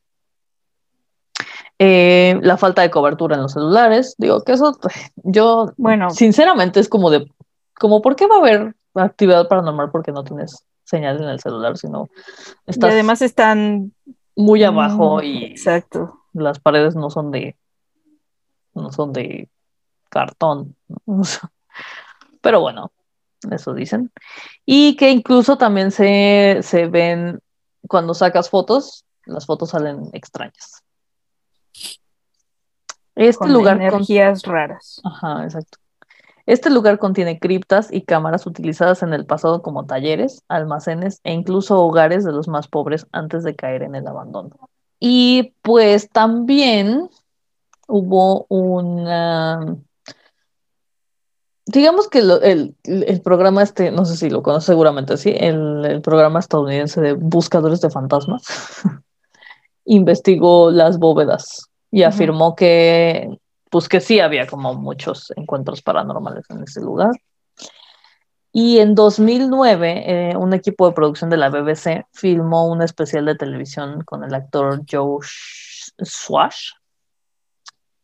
Eh, la falta de cobertura en los celulares, digo que eso, yo, bueno, sinceramente es como de, como, ¿por qué va a haber actividad paranormal porque no tienes señal en el celular, sino y además están muy abajo mm, y exacto. las paredes no son de no son de cartón. Pero bueno, eso dicen. Y que incluso también se, se ven cuando sacas fotos, las fotos salen extrañas. Este lugar energías raras. Ajá, exacto. Este lugar contiene criptas y cámaras utilizadas en el pasado como talleres, almacenes e incluso hogares de los más pobres antes de caer en el abandono. Y pues también hubo una... Digamos que el, programa este, no sé si lo conoce seguramente, sí, el, el programa estadounidense de buscadores de fantasmas investigó las bóvedas y afirmó que pues que sí había como muchos encuentros paranormales en ese lugar. Y en 2009, eh, un equipo de producción de la BBC filmó un especial de televisión con el actor Joe Swash.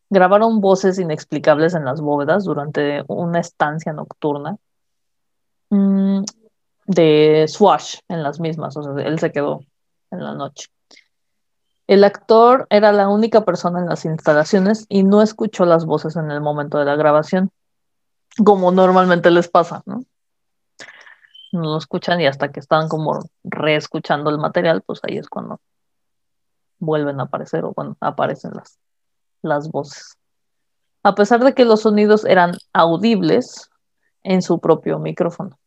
Grabaron voces inexplicables en las bóvedas durante una estancia nocturna mm, de Swash en las mismas, o sea, él se quedó en la noche. El actor era la única persona en las instalaciones y no escuchó las voces en el momento de la grabación, como normalmente les pasa, ¿no? No lo escuchan y hasta que están como reescuchando el material, pues ahí es cuando vuelven a aparecer o bueno, aparecen las, las voces. A pesar de que los sonidos eran audibles en su propio micrófono.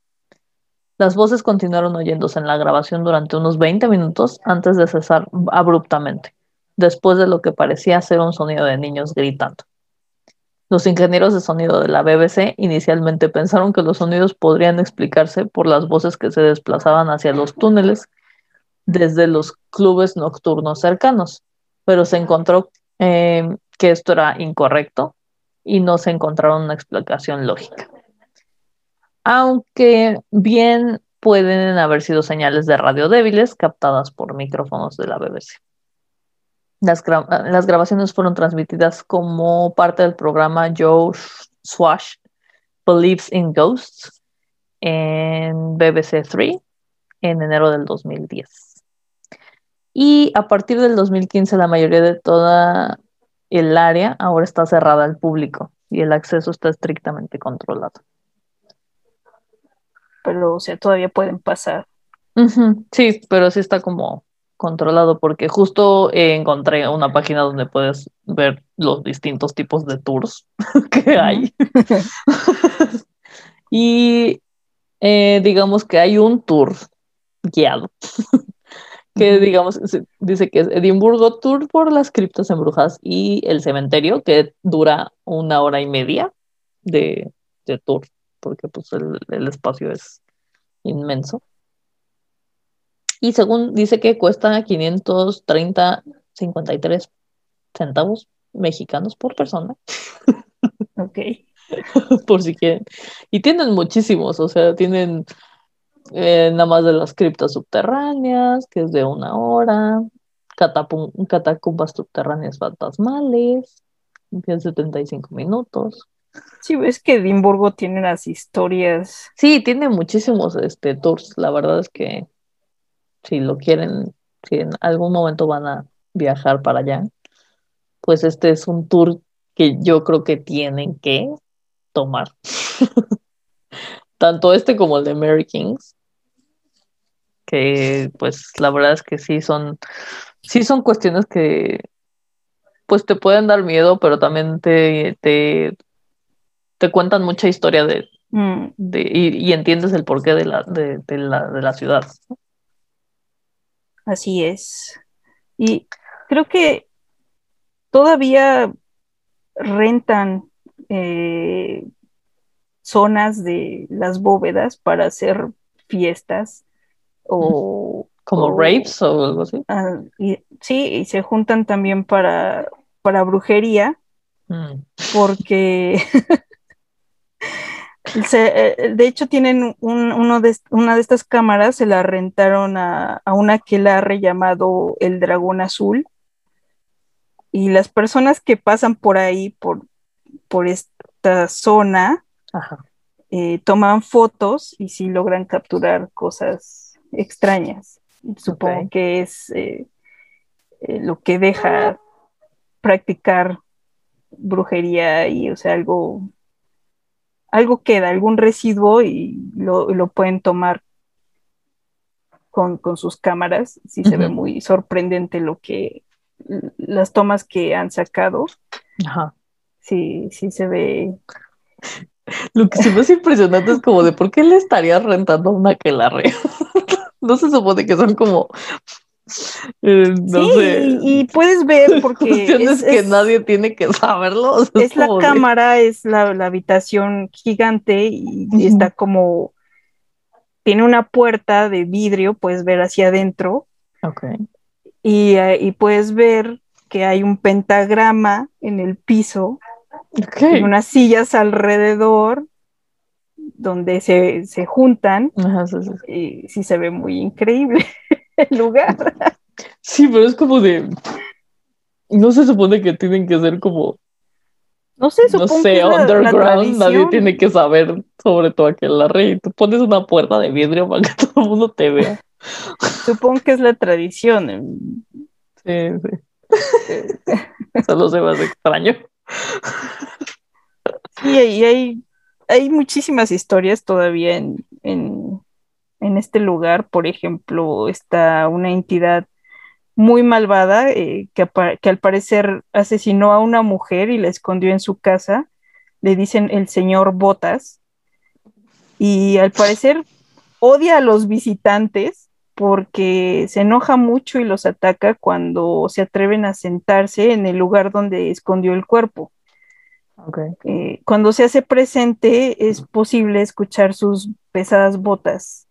Las voces continuaron oyéndose en la grabación durante unos 20 minutos antes de cesar abruptamente, después de lo que parecía ser un sonido de niños gritando. Los ingenieros de sonido de la BBC inicialmente pensaron que los sonidos podrían explicarse por las voces que se desplazaban hacia los túneles desde los clubes nocturnos cercanos, pero se encontró eh, que esto era incorrecto y no se encontraron una explicación lógica aunque bien pueden haber sido señales de radio débiles captadas por micrófonos de la BBC. Las, grabaciones fueron transmitidas como parte del programa Joe Swash Believes in Ghosts en BBC 3 en enero del 2010. Y a partir del 2015 la mayoría de toda el área ahora está cerrada al público y el acceso está estrictamente controlado pero o sea, todavía pueden pasar. Sí, pero sí está como controlado porque justo encontré una página donde puedes ver los distintos tipos de tours que hay. y eh, digamos que hay un tour guiado que digamos dice que es Edimburgo Tour por las criptas embrujadas y el cementerio que dura una hora y media de, de tour porque pues el, espacio es inmenso. Y según dice que cuesta 530, 53 centavos mexicanos por persona. Ok. por si quieren. Y tienen muchísimos, o sea, tienen eh, nada más de las criptas subterráneas, que es de una hora, catacumbas subterráneas fantasmales, en 75 minutos. Sí, ves que Edimburgo tiene las historias. Sí, tiene muchísimos este, tours. La verdad es que si lo quieren, si en algún momento van a viajar para allá, pues este es un tour que yo creo que tienen que tomar. Tanto este como el de Mary Kings. Que pues la verdad es que sí son, sí son cuestiones que pues te pueden dar miedo, pero también te, te cuentan mucha historia de, Mm, de y, y entiendes el porqué de la, de, de la, de la ciudad. así es. Y creo que todavía rentan eh, zonas de las bóvedas para hacer fiestas o, Como o- rapes o algo así. ah, y- sí, y se juntan también para, para brujería Mm, porque se- eh, de hecho tienen un- uno de, est- una de estas cámaras, se la rentaron a, a un aquelarre llamado el Dragón Azul y las personas que pasan por ahí, por, por esta zona, Ajá. eh, toman fotos y sí logran capturar cosas extrañas. Supongo que es eh, eh, lo que deja practicar brujería y, o sea, algo, algo queda, algún residuo y lo, lo pueden tomar con, con sus cámaras. Sí se ve muy sorprendente lo que, las tomas que han sacado. Ajá. Sí, sí se ve. Lo que sí hace impresionante es como de por qué le estarías rentando una aquelarre. no se supone que son como eh, no sí, sé y, y puedes ver porque es, que es- nadie tiene que saberlo. o sea, es la de- cámara, es la, la habitación gigante y, está como, tiene una puerta de vidrio, puedes ver hacia adentro Ok. y, eh, y puedes ver que hay un pentagrama en el piso y unas sillas alrededor donde se, se juntan Ajá, sí, sí. y sí se ve muy increíble el lugar. Sí, pero es como de. No se supone que tienen que ser como, No sé, no supongo que sé, la- la underground. Nadie tiene que saber sobre tu aquelarre y tú pones una puerta de vidrio para que todo el mundo te vea. Supongo que es la tradición. Sí, sí. Solo se me hace extraño. Sí, y hay, hay muchísimas historias todavía en, en, en este lugar. Por ejemplo, está una entidad muy malvada eh, que, que al parecer asesinó a una mujer y la escondió en su casa. Le dicen el señor Botas. Y al parecer odia a los visitantes porque se enoja mucho y los ataca cuando se atreven a sentarse en el lugar donde escondió el cuerpo. Eh, cuando se hace presente es posible escuchar sus pesadas botas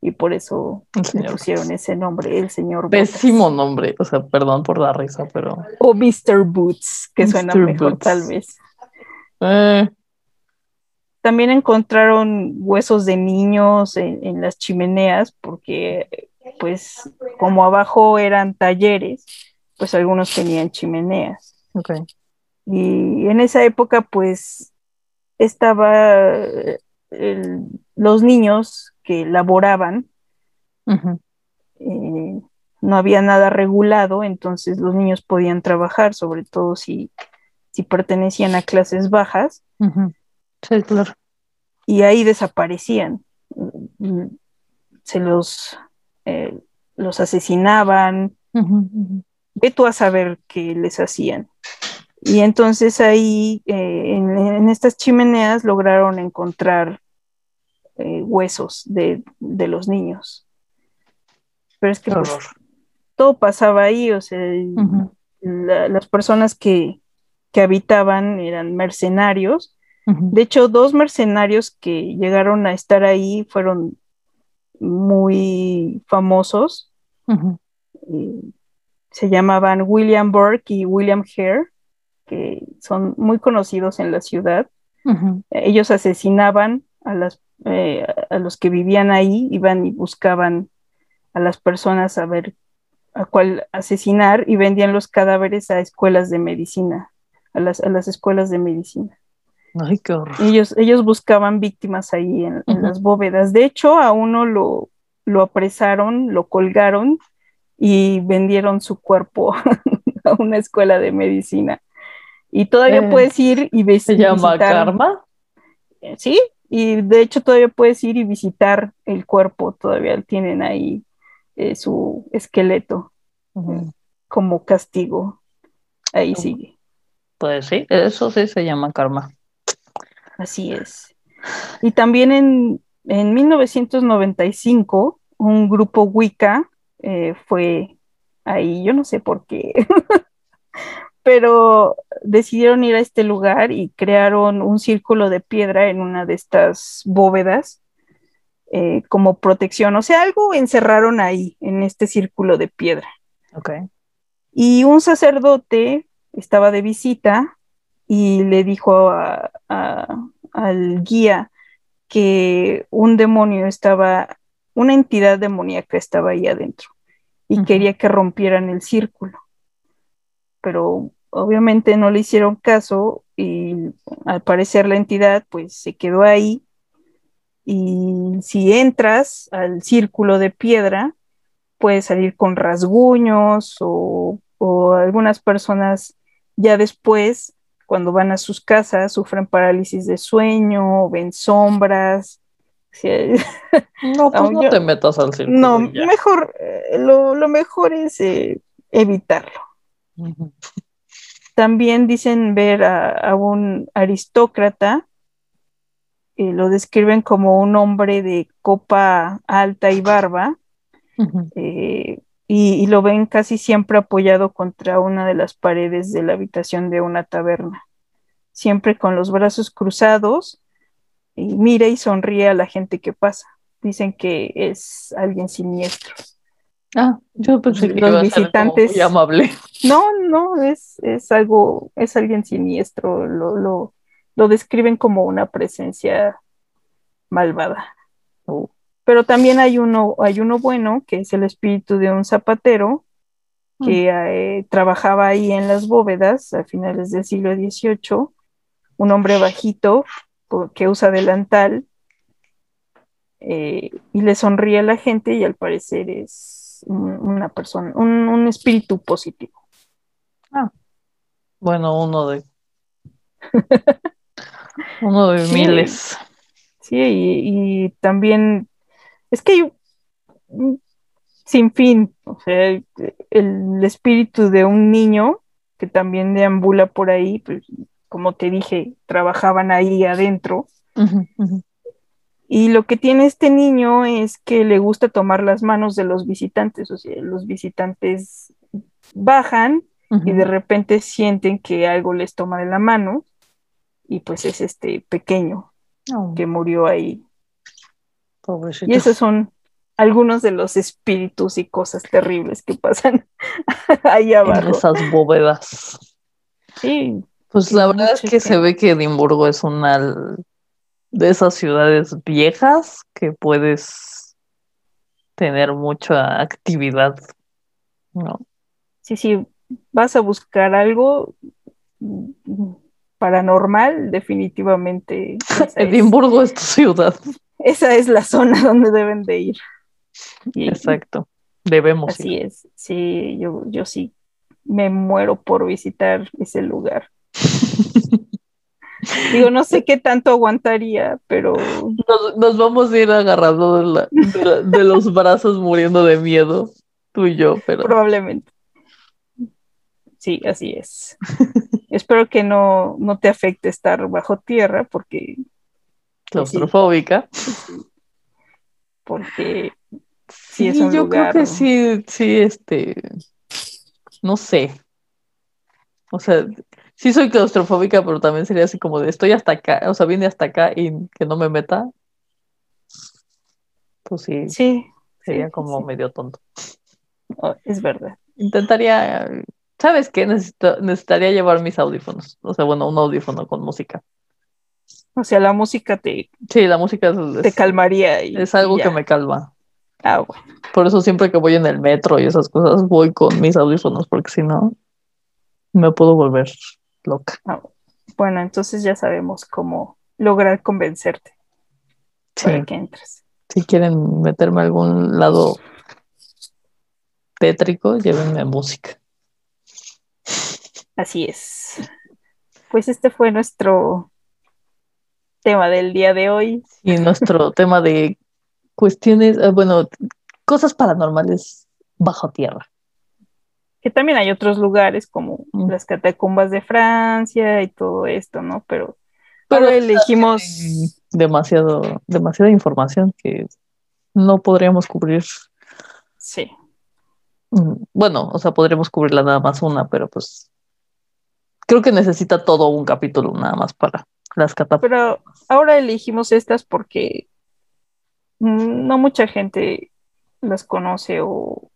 y por eso le pusieron ese nombre, el señor Botas. Pésimo nombre. O sea, perdón por la risa, pero. O Mr. Boots, que suena mejor Boots. tal vez. Eh, También encontraron huesos de niños en, en las chimeneas porque pues como abajo eran talleres, pues algunos tenían chimeneas. ok. Y en esa época, pues, estaba eh, el- los niños que laboraban, eh, no había nada regulado, entonces los niños podían trabajar, sobre todo si, si pertenecían a clases bajas. Sí, claro. y ahí desaparecían. Mm, Se los, eh, los asesinaban, ve tú a saber qué les hacían. Y entonces ahí, eh, en, en estas chimeneas, lograron encontrar eh, huesos de, de los niños. Pero es que pues, todo pasaba ahí, o sea, la- las personas que, que habitaban eran mercenarios. De hecho, dos mercenarios que llegaron a estar ahí fueron muy famosos. Eh, se llamaban William Burke y William Hare, que son muy conocidos en la ciudad. Ellos asesinaban a, las, eh, a los que vivían ahí, iban y buscaban a las personas a ver a cuál asesinar y vendían los cadáveres a escuelas de medicina, a las, a las escuelas de medicina. Ay, qué horror. Ellos, ellos buscaban víctimas ahí en, las bóvedas. De hecho, a uno lo, lo apresaron, lo colgaron y vendieron su cuerpo a una escuela de medicina. Y todavía eh, puedes ir y visitar. ¿Se llama Karma? Eh, sí, y de hecho todavía puedes ir y visitar el cuerpo, todavía tienen ahí eh, su esqueleto como castigo. Ahí sigue. Pues sí, eso sí se llama karma. Así es. Y también en, en 1995, un grupo Wicca eh, fue ahí, yo no sé por qué, pero decidieron ir a este lugar y crearon un círculo de piedra en una de estas bóvedas eh, como protección, o sea, algo encerraron ahí en este círculo de piedra. Okay. Y un sacerdote estaba de visita y le dijo al guía que un demonio estaba, una entidad demoníaca estaba ahí adentro y quería que rompieran el círculo. Pero obviamente no le hicieron caso y al parecer la entidad pues se quedó ahí y si entras al círculo de piedra puedes salir con rasguños o, o algunas personas ya después cuando van a sus casas sufren parálisis de sueño, ven sombras. No, pues no te metas al círculo. No, mejor, eh, lo, mejor es eh, evitarlo. También dicen ver a, un aristócrata, lo describen como un hombre de copa alta y barba, eh, y, lo ven casi siempre apoyado contra una de las paredes de la habitación de una taberna, siempre con los brazos cruzados, y mira y sonríe a la gente que pasa. Dicen que es alguien siniestro. Ah, yo pensé que los visitantes. muy amable. No, no, es, es algo, es alguien siniestro. Lo, lo, lo describen como una presencia malvada. Oh. Pero también hay uno, hay uno bueno, que es el espíritu de un zapatero que mm. eh, trabajaba ahí en las bóvedas a finales del siglo XVIII, un hombre bajito que usa delantal eh, y le sonríe a la gente y al parecer es una persona, un, espíritu positivo. Ah, bueno, uno de uno de miles. Sí, y, también es que hay sin fin, o sea, el, espíritu de un niño que también deambula por ahí, pues, como te dije, trabajaban ahí adentro. Y lo que tiene este niño es que le gusta tomar las manos de los visitantes, o sea, los visitantes bajan y de repente sienten que algo les toma de la mano y pues es este pequeño oh. que murió ahí y esos son algunos de los espíritus y cosas terribles que pasan ahí abajo. En esas bóvedas. Sí. Pues la verdad es que se ve que Edimburgo es una de esas ciudades viejas que puedes tener mucha actividad, ¿no? Sí, sí, vas a buscar algo paranormal, definitivamente. Edimburgo es tu ciudad esa es la zona donde deben de ir. Exacto, debemos. Así es, sí, yo, yo sí me muero por visitar ese lugar. Digo, no sé qué tanto aguantaría, pero... Nos, vamos a ir agarrando de, los brazos muriendo de miedo, tú y yo, pero... Probablemente. Sí, así es. Espero que no, no te afecte estar bajo tierra, porque claustrofóbica. Porque sí, yo creo que sí, sí, este, no sé. O sea, sí soy claustrofóbica, pero también sería así como de estoy hasta acá, o sea, vine hasta acá y que no me meta. Pues sí. Sí. Sería como medio tonto. Oh, es verdad. Intentaría, ¿sabes qué? necesitaría llevar mis audífonos. O sea, bueno, un audífono con música O sea, la música te, Sí, la música es, te calmaría. Y, es algo y que me calma. Ah, bueno. Por eso siempre que voy en el metro y esas cosas, voy con mis audífonos, porque si no, me puedo volver loca. Ah, bueno, entonces ya sabemos cómo lograr convencerte Sí, para que entres. si quieren meterme a algún lado tétrico, llévenme música. Así es. Pues este fue nuestro tema del día de hoy. Y nuestro tema de cuestiones, eh, bueno, cosas paranormales bajo tierra. Que también hay otros lugares como Mm. las catacumbas de Francia y todo esto, ¿no? Pero, Pero ahora elegimos. demasiado, demasiada información que no podríamos cubrir. Sí, Mm, Bueno, o sea, podríamos cubrirla nada más una, pero pues creo que necesita todo un capítulo nada más para las catacumbas. pero ahora elegimos estas porque mm, no mucha gente las conoce o,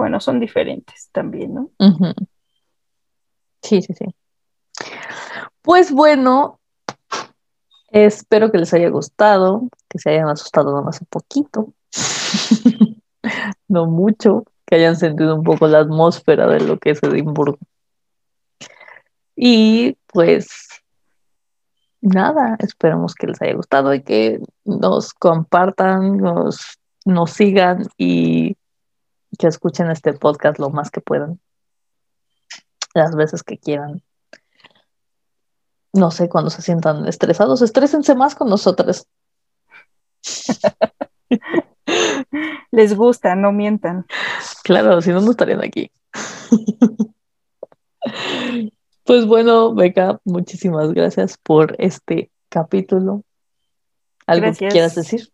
bueno, son diferentes también, ¿no? Sí, sí, sí. Pues bueno, espero que les haya gustado, que se hayan asustado nada más un poquito, no mucho, que hayan sentido un poco la atmósfera de lo que es Edimburgo. Y pues nada, esperamos que les haya gustado y que nos compartan, nos, nos sigan y que escuchen este podcast lo más que puedan, las veces que quieran. No sé, cuando se sientan estresados, estrésense más con nosotros. Les gusta, no mientan. Claro, si no, no estarían aquí. Pues bueno, Beca, muchísimas gracias por este capítulo. ¿Algo que quieras decir?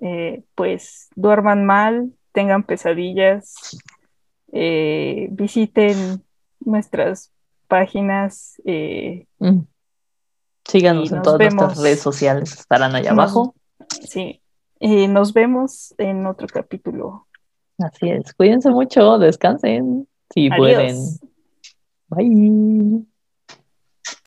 Eh, pues duerman mal, tengan pesadillas, eh, visiten nuestras páginas, eh, Mm. Síganos en todas nuestras redes sociales, estarán allá abajo. sí, y nos vemos en otro capítulo. Así es, cuídense mucho, descansen, si pueden. Bye.